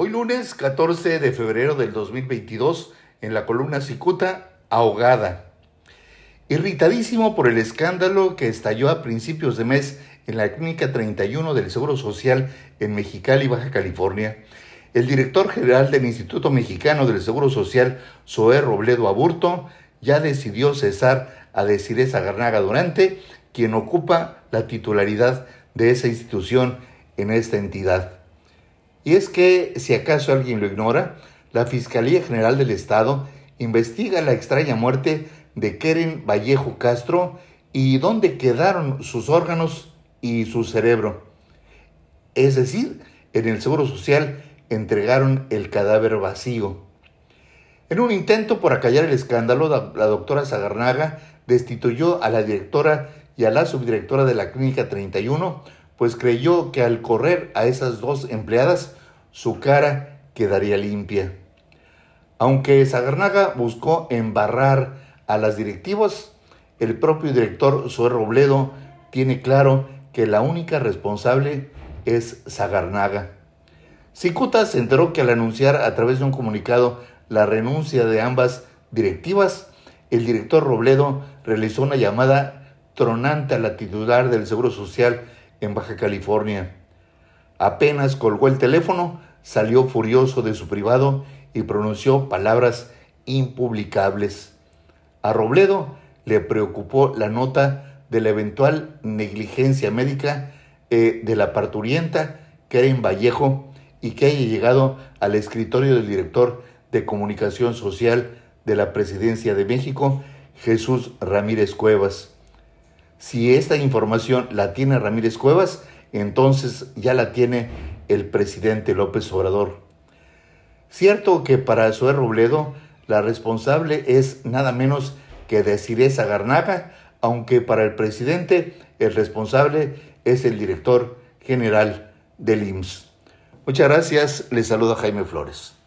Hoy lunes 14 de febrero del 2022, en la columna Cicuta, ahogada. Irritadísimo por el escándalo que estalló a principios de mes en la Clínica 31 del Seguro Social en Mexicali, Baja California, el director general del Instituto Mexicano del Seguro Social, Zoé Robledo Aburto, ya decidió cesar a Desiree Garnaga Durante, quien ocupa la titularidad de esa institución en esta entidad. Y es que, si acaso alguien lo ignora, la Fiscalía General del Estado investiga la extraña muerte de Keren Vallejo Castro y dónde quedaron sus órganos y su cerebro. Es decir, en el Seguro Social entregaron el cadáver vacío. En un intento por acallar el escándalo, la doctora Zagarnaga destituyó a la directora y a la subdirectora de la Clínica 31, pues creyó que al correr a esas dos empleadas su cara quedaría limpia. Aunque Zagarnaga buscó embarrar a las directivas, el propio director Zoé Robledo tiene claro que la única responsable es Zagarnaga. Cicuta se enteró que al anunciar a través de un comunicado la renuncia de ambas directivas, el director Robledo realizó una llamada tronante a la titular del Seguro Social en Baja California. Apenas colgó el teléfono, salió furioso de su privado y pronunció palabras impublicables. A Robledo le preocupó la nota de la eventual negligencia médica eh, de la parturienta Karen Vallejo y que haya llegado al escritorio del director de comunicación social de la Presidencia de México, Jesús Ramírez Cuevas. Si esta información la tiene Ramírez Cuevas, entonces ya la tiene el presidente López Obrador. Cierto que para Zoé Robledo la responsable es nada menos que Desiree Garnaga, aunque para el presidente el responsable es el director general del IMSS. Muchas gracias, les saluda Jaime Flores.